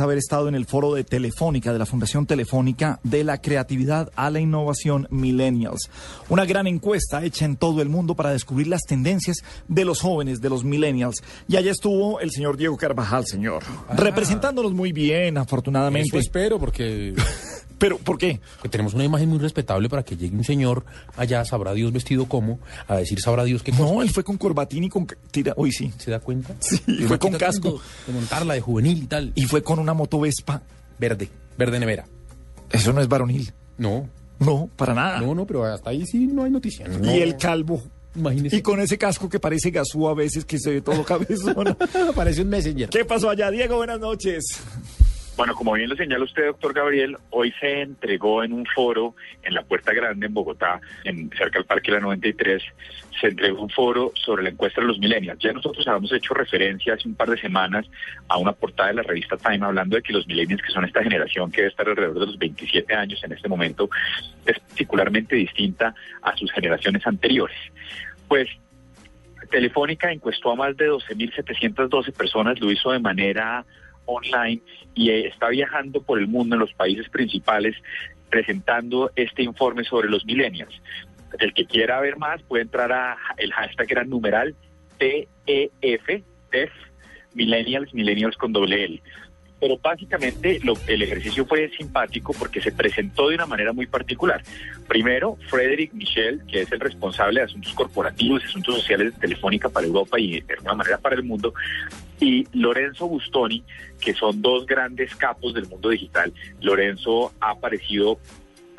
es haber estado en el foro de Telefónica, de la Fundación Telefónica, de la creatividad a la innovación Millennials. Una gran encuesta hecha en todo el mundo para descubrir las tendencias de los jóvenes, de los Millennials. Y allá estuvo el señor Diego Carvajal, señor, representándonos muy bien, afortunadamente. Eso espero, porque ¿Pero por qué? que tenemos una imagen muy respetable para que llegue un señor allá, sabrá Dios vestido como, a decir sabrá Dios qué cosa. No, él fue con corbatín y con... Tira, uy, sí. ¿Se da cuenta? Sí, Y fue con casco. De montarla de juvenil y tal. Y fue con una moto Vespa. Verde, verde nevera. Eso no es varonil. No, No, para nada. no, no, pero hasta ahí sí no hay noticia. No. Y el calvo. Imagínese. Y con ese casco que parece gasú a veces, que se ve todo cabezón. Parece un messenger. ¿Qué pasó allá, Diego? Buenas noches. Bueno, como bien lo señala usted, doctor Gabriel, hoy se entregó en un foro en la Puerta Grande en Bogotá, en, cerca del Parque La 93, se entregó un foro sobre la encuesta de los millennials. Ya nosotros habíamos hecho referencia hace un par de semanas a una portada de la revista Time hablando de que los millennials, que son esta generación que debe estar alrededor de los 27 años en este momento, es particularmente distinta a sus generaciones anteriores. Pues Telefónica encuestó a más de 12.712 personas, lo hizo de manera online y eh, está viajando por el mundo en los países principales presentando este informe sobre los millennials. El que quiera ver más puede entrar a el hashtag era numeral TEF, TEF, millennials, millennials con doble L. Pero básicamente lo- el ejercicio fue simpático porque se presentó de una manera muy particular. Primero, Frederick Michel, que es el responsable de asuntos corporativos y asuntos sociales de Telefónica para Europa y de alguna manera para el mundo, y Lorenzo Bustoni, que son dos grandes capos del mundo digital. Lorenzo ha aparecido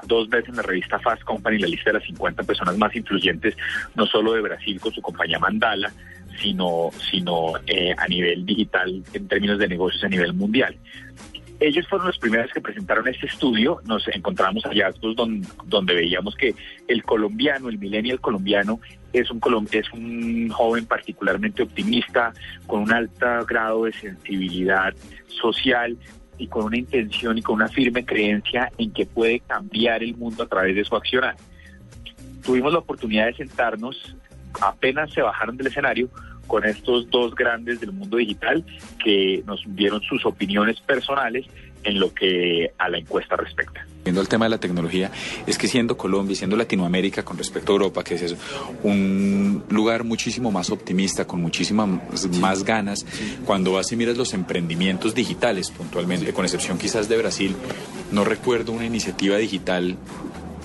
dos veces en la revista Fast Company, la lista de las 50 personas más influyentes, no solo de Brasil con su compañía Mandala, sino, sino eh, a nivel digital en términos de negocios a nivel mundial. Ellos fueron los primeros que presentaron este estudio. Nos encontramos hallazgos don- donde veíamos que el colombiano, el millennial colombiano, es un, es un joven particularmente optimista, con un alto grado de sensibilidad social y con una intención y con una firme creencia en que puede cambiar el mundo a través de su accionar. Tuvimos la oportunidad de sentarnos, apenas se bajaron del escenario, con estos dos grandes del mundo digital que nos dieron sus opiniones personales en lo que a la encuesta respecta. Viendo el tema de la tecnología, es que siendo Colombia siendo Latinoamérica con respecto a Europa, que es un lugar muchísimo más optimista, con muchísimas más ganas, cuando vas y miras los emprendimientos digitales puntualmente, con excepción quizás de Brasil, no recuerdo una iniciativa digital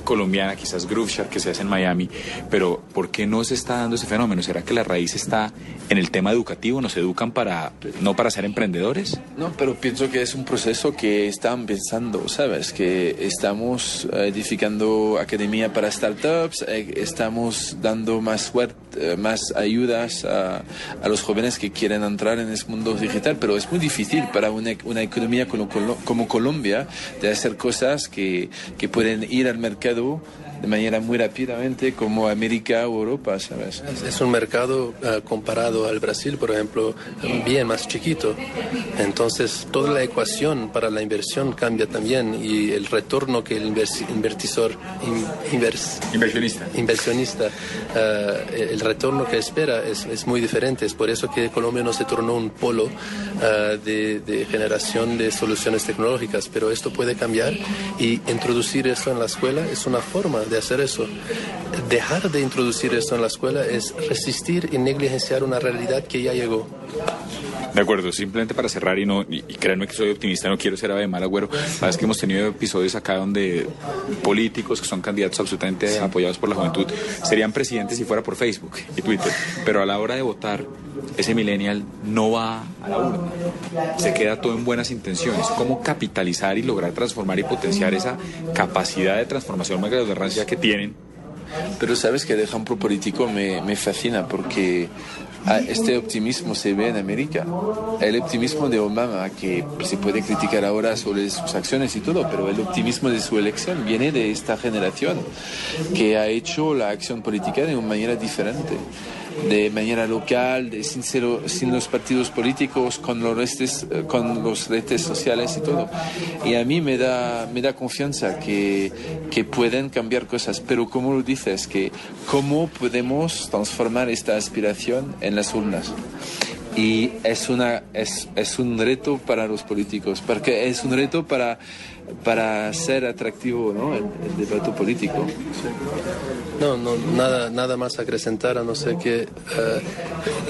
colombiana, quizás Grooveshark que se hace en Miami, pero ¿por qué no se está dando ese fenómeno? ¿Será que la raíz está en el tema educativo? ¿Nos educan para no para ser emprendedores? No, pero pienso que es un proceso que están pensando, ¿sabes? Que estamos eh, edificando academia para startups, eh, estamos dando más, suert- eh, más ayudas a, los jóvenes que quieren entrar en ese mundo digital, pero es muy difícil para una, una economía como, como Colombia de hacer cosas que, que pueden ir al mercado Edu. De manera muy rápidamente como América o Europa, ¿sabes? Es- un mercado eh, comparado al Brasil, por ejemplo, bien más chiquito. Entonces, toda la ecuación para la inversión cambia también y el retorno que el inversi- invertisor, in- invers- Inversionista. inversionista, eh, el retorno que espera es, es muy diferente. Es por eso que Colombia no se tornó un polo eh, de, de generación de soluciones tecnológicas, pero esto puede cambiar y introducir esto en la escuela es una forma de hacer eso. Dejar de introducir esto en la escuela es resistir y negligenciar una realidad que ya llegó. De acuerdo, simplemente para cerrar y no y, y créanme que soy optimista, no quiero ser ave de mal agüero. Sabes que hemos tenido episodios acá donde políticos que son candidatos absolutamente apoyados por la juventud serían presidentes si fuera por Facebook y Twitter, pero a la hora de votar ese millennial no va a la urna. Se queda todo en buenas intenciones. ¿Cómo capitalizar y lograr transformar y potenciar esa capacidad de transformación rancia que tienen? Pero sabes que el ejemplo político me, me fascina porque ah, este optimismo se ve en América. El optimismo de Obama, que se puede criticar ahora sobre sus acciones y todo, pero el optimismo de su elección viene de esta generación que ha hecho la acción política de una manera diferente de manera local, de sin, cero- sin los partidos políticos, con los, redes, eh, con los redes sociales y todo. Y a mí me da, me da confianza que, que pueden cambiar cosas, pero como lo dices, que cómo podemos transformar esta aspiración en las urnas. y es, una, es, es un reto para los políticos, porque es un reto para, para ser atractivo ¿no? el, el debate político. No, no, nada, nada más acrecentar, a no ser que eh,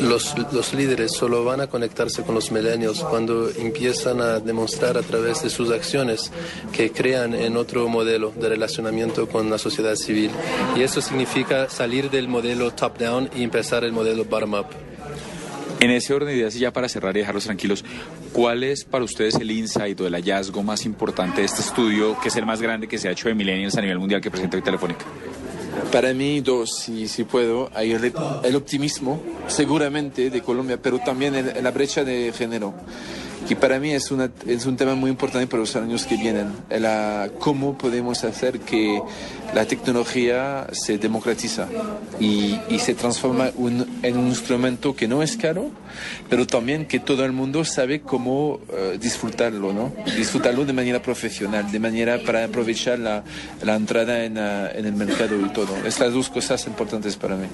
los, los líderes solo van a conectarse con los milenios cuando empiezan a demostrar a través de sus acciones que crean en otro modelo de relacionamiento con la sociedad civil. Y eso significa salir del modelo top-down y empezar el modelo bottom-up. En ese orden de ideas y ya para cerrar y dejarlos tranquilos, ¿cuál es para ustedes el insight o el hallazgo más importante de este estudio, que es el más grande que se ha hecho de millennials a nivel mundial que presenta hoy Telefónica? Para mí, dos, si, puedo, el optimismo, seguramente, de Colombia, pero también el- la brecha de género, que para mí es, una, es un tema muy importante para los años que vienen. La, cómo podemos hacer que la tecnología se democratiza y, y se transforma un- en un instrumento que no es caro, pero también que todo el mundo sabe cómo eh, disfrutarlo, ¿no? Disfrutarlo de manera profesional, de manera para aprovechar la, la entrada en, ah, en el mercado y todo. Estas dos cosas importantes para mí.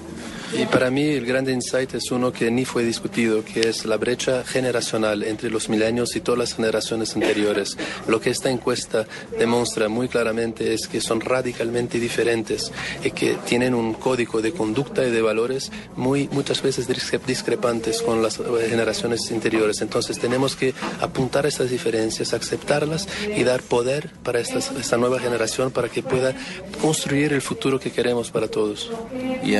Y para mí el gran insight es uno que ni fue discutido, que es la brecha generacional entre los milenios y todas las generaciones anteriores. Lo que esta encuesta demuestra muy claramente es que son radicalmente diferentes y que tienen un código de conducta y de valores muy muchas veces discre- discrepantes con las eh, generaciones anteriores. Entonces tenemos que apuntar a estas diferencias, aceptarlas y dar poder para estas- esta nueva generación para que pueda construir el futuro que queremos para todos. Y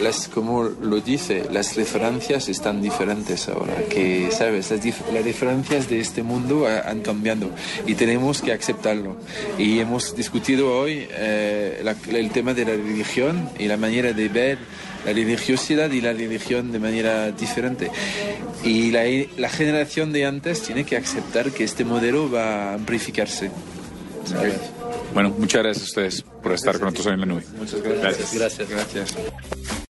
las, como lo dice, las referencias están diferentes ahora, que, ¿sabes? Las, dif- las diferencias de este mundo ha- han cambiado y tenemos que aceptarlo. Y hemos discutido hoy eh, la- el tema de la religión y la manera de ver la religiosidad y la religión de manera diferente. Y la, la generación de antes tiene que aceptar que este modelo va a amplificarse. ¿sabes? Bueno, muchas gracias a ustedes por estar con nosotros hoy en la nube. Muchas gracias. Gracias. Gracias.